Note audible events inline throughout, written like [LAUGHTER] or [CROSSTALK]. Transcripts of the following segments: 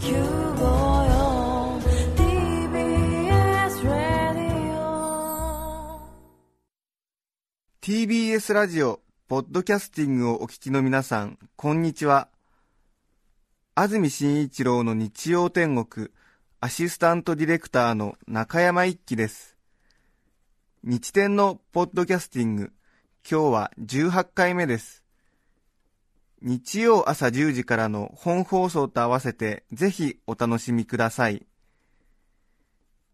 TBS ラディオ TBS ラジオ、ポッドキャスティングをお聞きの皆さん、こんにちは。安住紳一郎の日曜天国、アシスタントディレクターの中山一輝です。日天のポッドキャスティング、今日は18回目です。日曜朝10時からの本放送と合わせて、ぜひお楽しみください。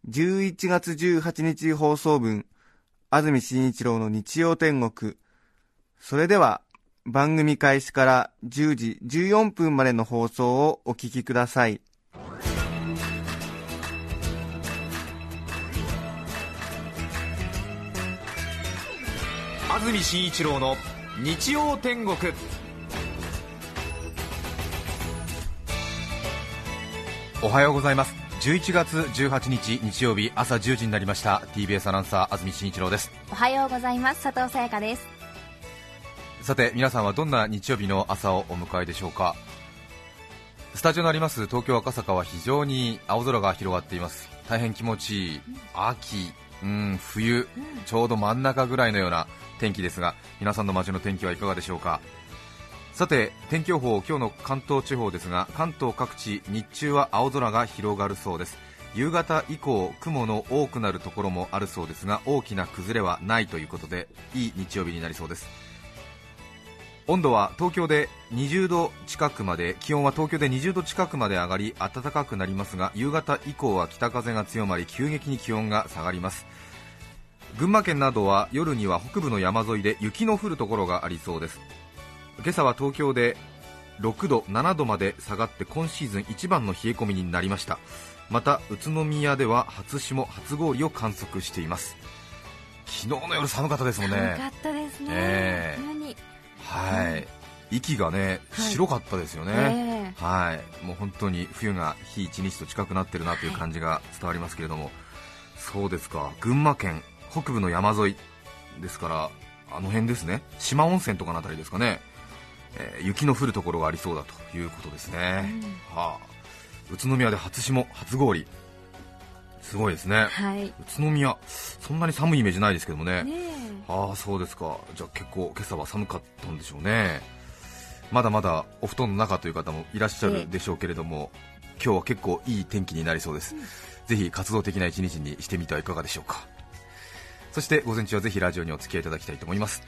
11月18日放送分、安住紳一郎の日曜天国。それでは、番組開始から10時14分までの放送をお聞きください。安住紳一郎の日曜天国おはようございます。11月18日日曜日朝10時になりました。TBS アナウンサー安住紳一郎です。おはようございます。佐藤さやかです。さて皆さんはどんな日曜日の朝をお迎えでしょうか。スタジオのあります東京赤坂は非常に青空が広がっています。大変気持ちいい。秋うん冬ちょうど真ん中ぐらいのような天気ですが皆さんの街の天気はいかがでしょうかさて天気予報今日の関東地方ですが関東各地日中は青空が広がるそうです。夕方以降雲の多くなるところもあるそうですが大きな崩れはないということでいい日曜日になりそうです。温度は東京で20度近くまで気温は東京で20度近くまで上がり暖かくなりますが夕方以降は北風が強まり急激に気温が下がります。群馬県などは夜には北部の山沿いで雪の降るところがありそうです。今朝は東京で6度、7度まで下がって今シーズン一番の冷え込みになりました。また宇都宮では初霜、初氷を観測しています。昨日の夜寒かったですもんね。寒かったですね、ええ。急に。はい、息がねはい。白かったですよね、え。はい、もう本当に冬が日一日と近くなってるなという感じが伝わりますけれども、そうですか、群馬県北部の山沿いですから、あの辺ですね、四万温泉とかのあたりですかね、えー雪の降るところがありそうだということですね、はあ、宇都宮で初霜、初氷、すごいですね、はい。宇都宮、そんなに寒いイメージないですけどもね。ねああそうですか。じゃあ結構今朝は寒かったんでしょうね。まだまだお布団の中という方もいらっしゃるでしょうけれども、今日は結構いい天気になりそうです、ぜひ活動的な一日にしてみてはいかがでしょうか。そして午前中はぜひラジオにお付き合いいただきたいと思います。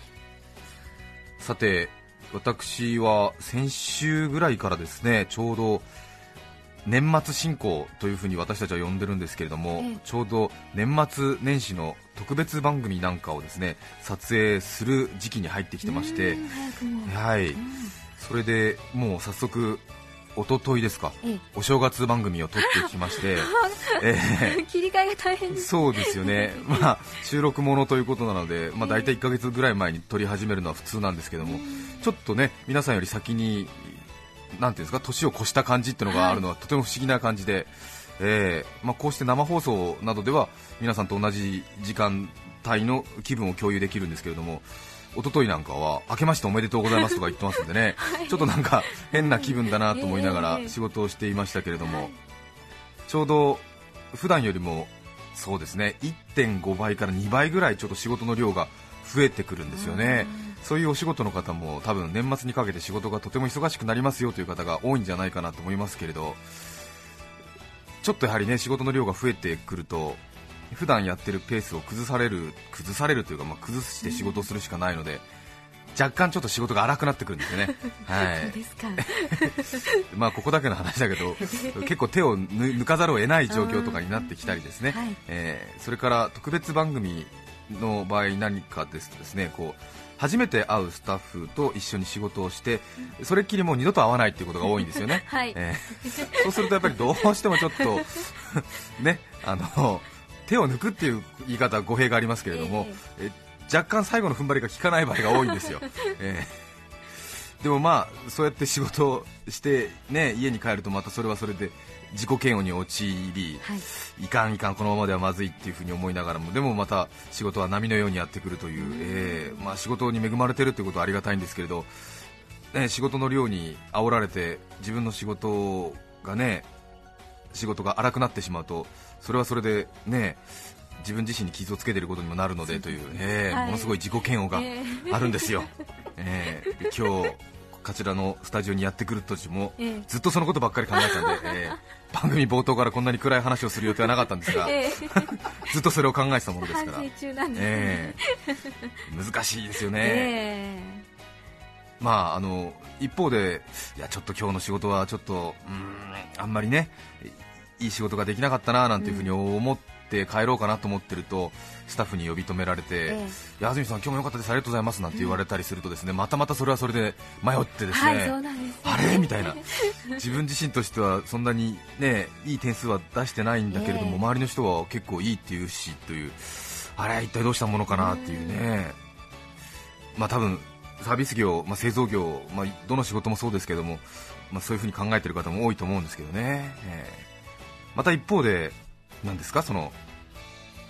さて私は先週ぐらいからですねちょうど年末進行というふうに私たちは呼んでるんですけれども、ええ。ちょうど年末年始の特別番組なんかをですね撮影する時期に入ってきてましてはい。それでもう早速一昨日ですか。ええ。お正月番組を撮ってきまして。[LAUGHS] え [LAUGHS] 切り替えが大変そうですよね、[LAUGHS] まあ、収録ものということなので、まあ、大体1ヶ月ぐらい前に撮り始めるのは普通なんですけども、ちょっとね皆さんより先に、なんていうんですか年を越した感じっていうのがあるのは、とても不思議な感じで、ええ。まあ、こうして生放送などでは皆さんと同じ時間帯の気分を共有できるんですけれども。一昨日なんかは明けましておめでとうございますとか言ってますんでね、[LAUGHS] ちょっとなんか変な気分だなと思いながらええ。仕事をしていましたけれども、はい。ちょうど普段よりもそうですね1.5倍から2倍ぐらいちょっと仕事の量が増えてくるんですよね、そういうお仕事の方も多分年末にかけて仕事がとても忙しくなりますよという方が多いんじゃないかなと思いますけれど、ちょっとやはりね仕事の量が増えてくると、普段やってるペースを崩される崩されるというか、まあ、崩して仕事をするしかないので、若干ちょっと仕事が荒くなってくるんですよね。[LAUGHS] はい。そうですか。[LAUGHS] まあここだけの話だけど結構手をぬ抜かざるを得ない状況とかになってきたりですね、はい。えーそれから特別番組の場合何かですとですねこう初めて会うスタッフと一緒に仕事をしてそれっきりもう二度と会わないっていうことが多いんですよね、[LAUGHS] はい。えーそうするとやっぱりどうしてもちょっとねあの手を抜くっていう言い方は語弊がありますけれども、え若干最後の踏ん張りが効かない場合が多いんですよ、[LAUGHS] えーでもまあそうやって仕事をして、ね、家に帰るとまたそれはそれで自己嫌悪に陥り、はい。いかんいかんこのままではまずいっていうふうに思いながらもでもまた仕事は波のようにやってくるという、えーまあ、仕事に恵まれてるということはありがたいんですけれど、ね、仕事の量に煽られて自分の仕事がね仕事が荒くなってしまうとそれはそれでね自分自身に傷をつけていることにもなるのでという、えーはい。ものすごい自己嫌悪がえあるんですよ、[LAUGHS] えー今日こちらのスタジオにやってくる途中も、ええ。ずっとそのことばっかり考えてたんで、えー番組冒頭からこんなに暗い話をする予定はなかったんですが、[LAUGHS] え [LAUGHS] ずっとそれを考えてたものです反から、ね。えー難しいですよね、え。まああの一方で、いやちょっと今日の仕事はちょっとうーんあんまりねいい仕事ができなかったななんていうふうに思って帰ろうかなと思ってると、スタッフに呼び止められて、えいや安住さん、今日も良かったです、ありがとうございますなんて言われたりすると、ですねまたまたそれはそれで迷ってですね、あれ？みたいな、[LAUGHS] 自分自身としてはそんなに、ね、いい点数は出してないんだけれども、ええ。周りの人は結構いいっていうしという、あれ、一体どうしたものかなっていうね、まあ多分サービス業、まあ、製造業、まあ、どの仕事もそうですけども、まあ、そういうふうに考えている方も多いと思うんですけどね、ええまた一方で、なんですか？その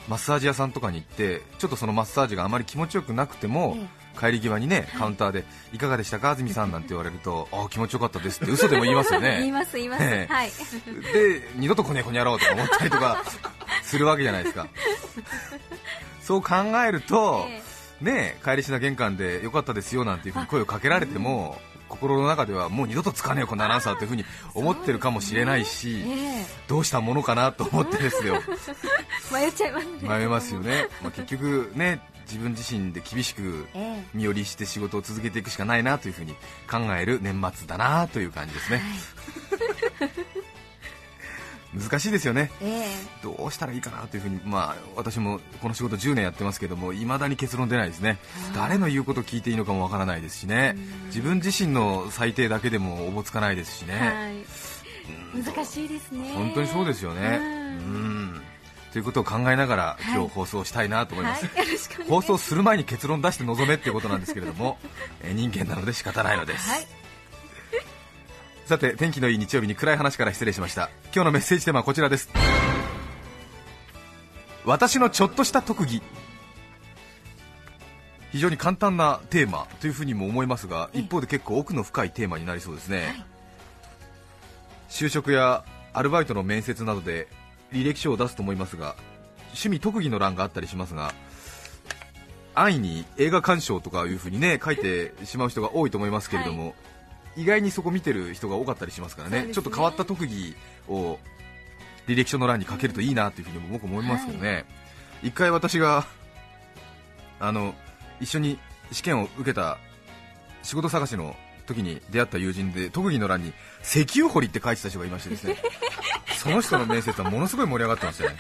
マッサージ屋さんとかに行って、ちょっとそのマッサージがあまり気持ちよくなくても、え帰り際にねカウンターでいかがでしたか、安住さんなんて言われると、あ気持ちよかったですって嘘でも言いますよ言いね、ます言います、ええ。はい。で二度とこねこにやろうとか思ったりとかするわけじゃないですか、そう考えると、えね帰りしな玄関でよかったですよなんていうふうに声をかけられても、心の中ではもう二度と使わねえよ、このアナウンサーというふうに思ってるかもしれないし、えどうしたものかなと思ってですよ。え [LAUGHS] 迷っちゃいますね。迷いますよね、[LAUGHS] まあ、結局ね自分自身で厳しくえ身寄りして仕事を続けていくしかないなというふうに考える年末だなという感じですえね、[LAUGHS] 難しいですよね。ええ。どうしたらいいかなというふうに、まあ、私もこの仕事10年やってますけどもいまだに結論出ないですね。誰の言うことを聞いていいのかもわからないですしね。自分自身の最低だけでもおぼつかないですしね、はい、難しいですね。本当にそうですよね。ううん。んということを考えながらはい。今日放送したいなと思います、はい、よろしくお願いし放ます。送する前に結論出して臨めっていうことなんですけれども、えー人間なので仕方ないのです、はいさて天気のいい日曜日に暗い話から失礼しました。今日のメッセージテーマはこちらです。私のちょっとした特技。非常に簡単なテーマというふうにも思いますが一方で結構奥の深いテーマになりそうですね、就職やアルバイトの面接などで履歴書を出すと思いますが趣味特技の欄があったりしますが安易に映画鑑賞とかいうふうにね書いてしまう人が多いと思いますけれども、意外にそこ見てる人が多かったりしますからね。ね。ちょっと変わった特技を履歴書の欄に書けるといいなというふうにも僕思いますけどね、一回私があの一緒に試験を受けた仕事探しの時に出会った友人で特技の欄に石油掘りって書いてた人がいましてですね。[LAUGHS] その人の面接はものすごい盛り上がってましたね。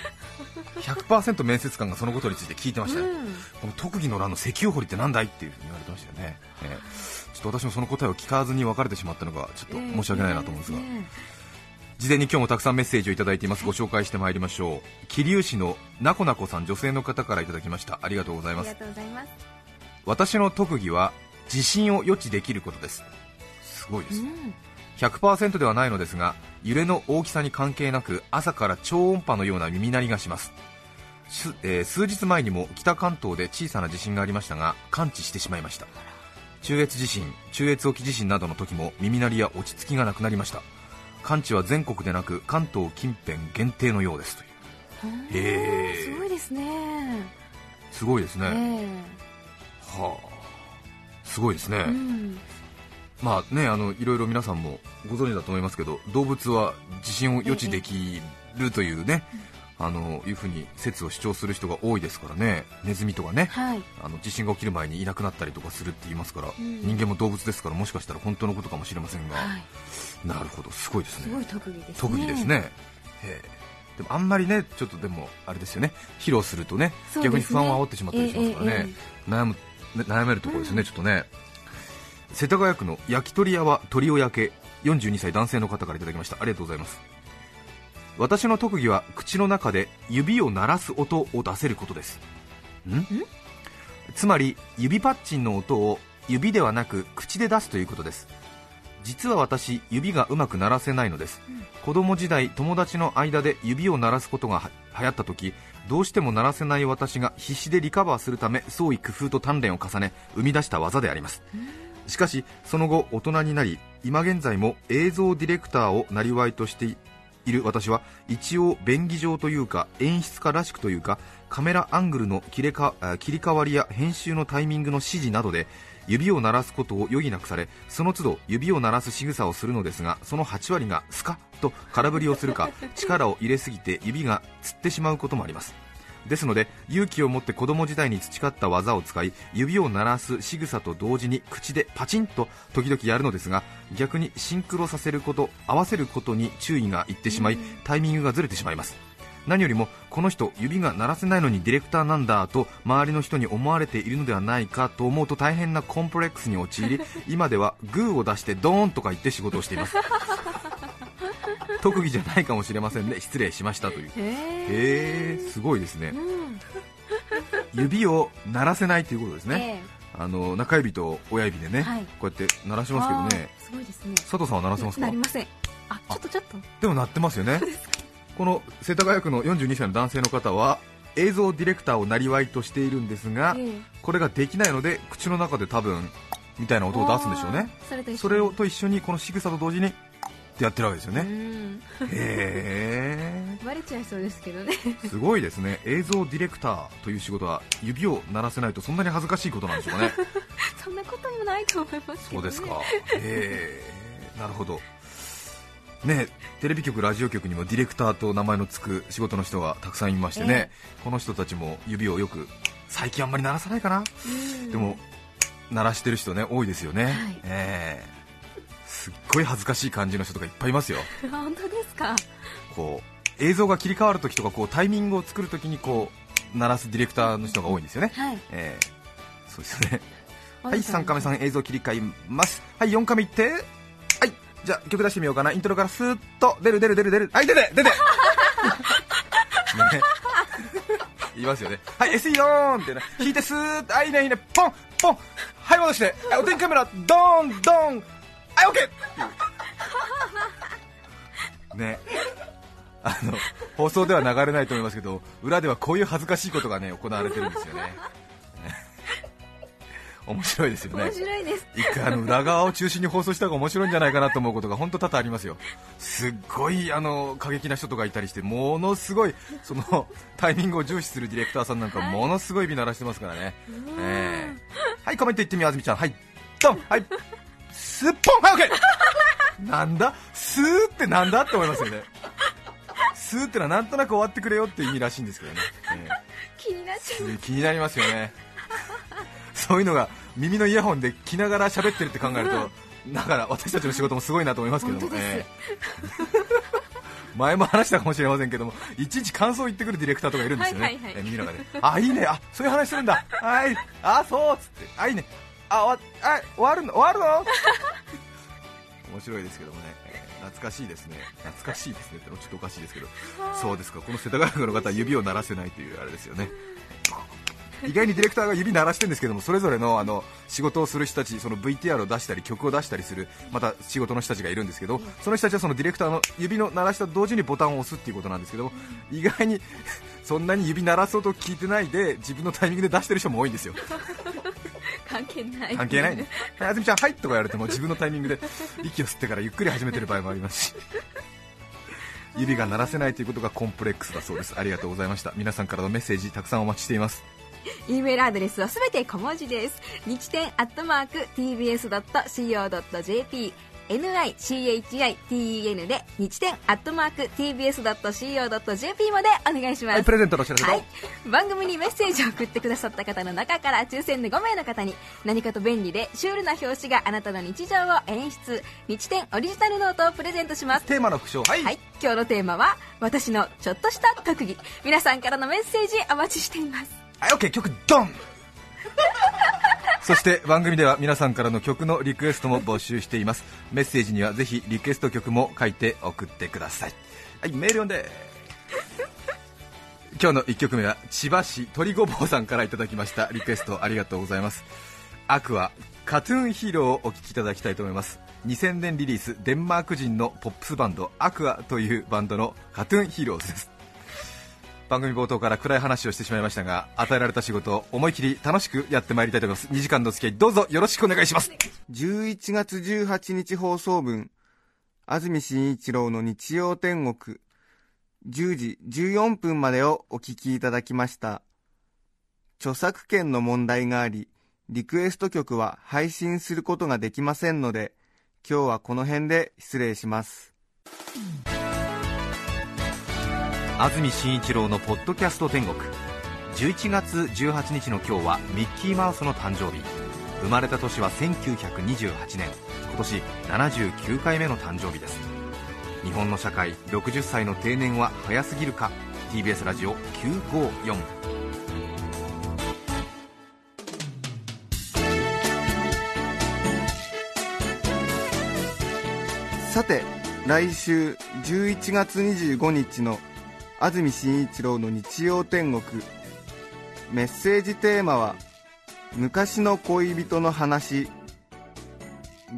100%面接官がそのことについて聞いてましたね、この特技の欄の石油掘りってなんだいっていうふうに言われてましたよね、えーちょっと私もその答えを聞かずに別れてしまったのがちょっと申し訳ないなと思うんですが、え事前に今日もたくさんメッセージをいただいています。ご紹介してまいりましょう。桐生市のなこなこさん女性の方からいただきました。ありがとうございます。えありがとうございます。私の特技は地震を予知できることです。すごいです、うん100%ではないのですが揺れの大きさに関係なく朝から超音波のような耳鳴りがします。すえー数日前にも北関東で小さな地震がありましたが感知してしまいました。中越地震中越沖地震などの時も耳鳴りや落ち着きがなくなりました。感知は全国でなく関東近辺限定のようです。といううんへー。すごいですね。すごいですね、え。はあすごいですね、えうん。まあね、あのいろいろ皆さんもご存知だと思いますけど動物は地震を予知できるというね、あのいうふうに説を主張する人が多いですからね。ネズミとかね。はい。あの地震が起きる前にいなくなったりとかするって言いますから、ん。人間も動物ですからもしかしたら本当のことかもしれませんが、はい。なるほど。すごいですね。すごい特技ですね。特技ですね、でもあんまりねちょっとでもあれですよね。披露するとねね。逆に不安を煽ってしまったりしますからね、えええ悩むね悩めるところですよね、ちょっとね。世田谷区の焼き鳥屋は鳥を焼け42歳男性の方からいただきました。ありがとうございます。私の特技は口の中で指を鳴らす音を出せることです。ん？つまり指パッチンの音を指ではなく口で出すということです。実は私指がうまく鳴らせないのです、子供時代友達の間で指を鳴らすことがは流行った時どうしても鳴らせない私が必死でリカバーするため創意工夫と鍛錬を重ね生み出した技であります。しかしその後大人になり今現在も映像ディレクターをなりわいとしている私は一応便宜上というか演出家らしくというかカメラアングルの切れか切り替わりや編集のタイミングの指示などで指を鳴らすことを余儀なくされその都度指を鳴らす仕草をするのですがその8割がスカッと空振りをするか [LAUGHS] 力を入れすぎて指がつってしまうこともあります。ですので勇気を持って子供時代に培った技を使い指を鳴らす仕草と同時に口でパチンと時々やるのですが逆にシンクロさせること合わせることに注意がいってしまいタイミングがずれてしまいます何よりもこの人指が鳴らせないのにディレクターなんだと周りの人に思われているのではないかと思うと大変なコンプレックスに陥り [LAUGHS] 今ではグーを出してドーンとか言って仕事をしています。特技じゃないかもしれませんね。失礼しましたという。へへえすごいですね。うん。指を鳴らせないということですね、えあの中指と親指でね、はい。こうやって鳴らしますけどね。すごいですね。佐藤さんは鳴らせますか？なりません。あちょっとちょっと。でも鳴ってますよねこの世田谷区の42歳の男性の方は映像ディレクターをなりわいとしているんですが、ええ。これができないので口の中で多分みたいな音を出すんでしょうね。それと一緒にそれをと一緒にこの仕草と同時にってやってるわけですようねん。へ [LAUGHS] バレちゃいそうですけどね。えすごいですね。映像ディレクターという仕事は指を鳴らせないとそんなに恥ずかしいことなんでしょうかね。[LAUGHS] そんなこともないと思いますけど、ね、そうですか。へえ。なるほどねテレビ局、ラジオ局にもディレクターと名前の付く仕事の人がたくさんいましてね、この人たちも指をよく最近あんまり鳴らさないかな、うん。でも鳴らしてる人ね多いですよね、はい。ええ。すっごい恥ずかしい感じの人とかいっぱいいますよ。[LAUGHS] 本当ですか？こう映像が切り替わるときとかこうタイミングを作るときにこう鳴らすディレクターの人が多いんですよね、はい。ええ。そうですよね。[LAUGHS] はい3カメさん映像切り替えます。はい4カメいって。はいじゃあ曲出してみようかな。イントロからスーッと出る出る出る出る。はい出て出て。ね。言いますよね。はい SE ドーンってね。引いてスーッと。はいいねいいね。ポンポン。はい戻して。お天気カメラ。ドーンドーン。はい OK っていうね。あの放送では流れないと思いますけど裏ではこういう恥ずかしいことがね行われてるんですよね。面白いですよね。面白いです。一回あの裏側を中心に放送した方が面白いんじゃないかなと思うことが本当多々ありますよ。すっごいあの過激な人とかいたりしてものすごい [LAUGHS] そのタイミングを重視するディレクターさんなんかものすごい指鳴らしてますからね、ええ。はいコメントいってみようあずみちゃん。はいドン。はい。すっぽん。はいオッケーなんだ？スーってなんだって思いますよね。スーってのはなんとなく終わってくれよって意味らしいんですけどね、ええ。[LAUGHS] 気になっちゃう気になりますよねそういうのが耳のイヤホンで着ながら喋ってるって考えるとだから私たちの仕事もすごいなと思いますけども。本当です。ええ。[LAUGHS] 前も話したかもしれませんけどもいちいち感想を言ってくるディレクターとかいるんですよね、はいはいはい。え耳の中で。あいいね。あそういう話するんだ。はい。あそうっつって。あいいね。あ終わあ終わるの？終わるの？[LAUGHS] 面白いですけどもね、えー懐かしいですね。懐かしいですねってちょっとおかしいですけど。そうですか。この世田谷区の方は指を鳴らせないというあれですよね意外にディレクターが指鳴らしてるんですけどもそれぞれのあの仕事をする人たちその VTR を出したり曲を出したりするまた仕事の人たちがいるんですけどその人たちはそのディレクターの指の鳴らしたと同時にボタンを押すっていうことなんですけど意外に [LAUGHS] そんなに指鳴らす音を聞いてないで自分のタイミングで出してる人も多いんですよ。[LAUGHS] 関係ない。関係ないねはいあずみちゃんはいとか言われても自分のタイミングで息を吸ってからゆっくり始めてる場合もありますし。指が鳴らせないということがコンプレックスだそうです。ありがとうございました。皆さんからのメッセージたくさんお待ちしています [LAUGHS] E メールアドレスはすべて小文字です。日天アットマーク tbs.co.jp nichiten で日天アットマーク tbs.co.jp までお願いします。はいプレゼントのお知らせと、はい、番組にメッセージを送ってくださった方の中から抽選で5名の方に何かと便利でシュールな表紙があなたの日常を演出。日天オリジナルノートをプレゼントします。テーマの副賞はい、はい、今日のテーマは私のちょっとした特技。皆さんからのメッセージお待ちしていますはい、OK 曲ドン。そして番組では皆さんからの曲のリクエストも募集しています。メッセージにはぜひリクエスト曲も書いて送ってください。はいメール読んで。今日の1曲目は千葉市鳥ごぼうさんからいただきました。リクエストありがとうございます。アクアカトゥーンヒーローをお聴きいただきたいと思います。2000年リリースデンマーク人のポップスバンドアクアというバンドのカトゥーンヒーローズです。番組冒頭から暗い話をしてしまいましたが与えられた仕事を思い切り楽しくやってまいりたいと思います2時間の付き合いどうぞよろしくお願いします11月18日放送分安住紳一郎の日曜天国10時14分までをお聞きいただきました。著作権の問題があり、リクエスト曲は配信することができませんので、今日はこの辺で失礼します。安住紳一郎のポッドキャスト天国。11月18日の今日はミッキーマウスの誕生日。生まれた年は1928年。今年79回目の誕生日です。日本の社会60歳の定年は早すぎるか？TBS ラジオ954さて、来週11月25日の安住紳一郎の日曜天国。メッセージテーマは昔の恋人の話。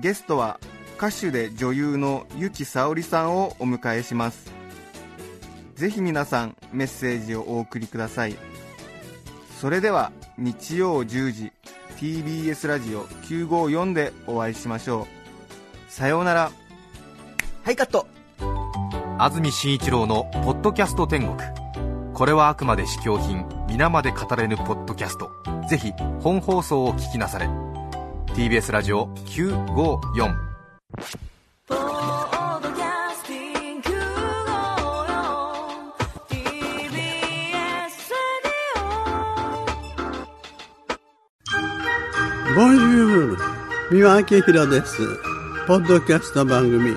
ゲストは歌手で女優の由紀さおりさんをお迎えします。ぜひ皆さんメッセージをお送りください。それでは日曜10時 TBS ラジオ954でお会いしましょう。さようなら。はいカット。安住紳一郎の「ポッドキャスト天国」これはあくまで試供品皆まで語れぬポッドキャスト。ぜひ本放送を聞きなされ。TBS ラジオ954ボンジュール三輪明宏です。ポッドキャスト番組、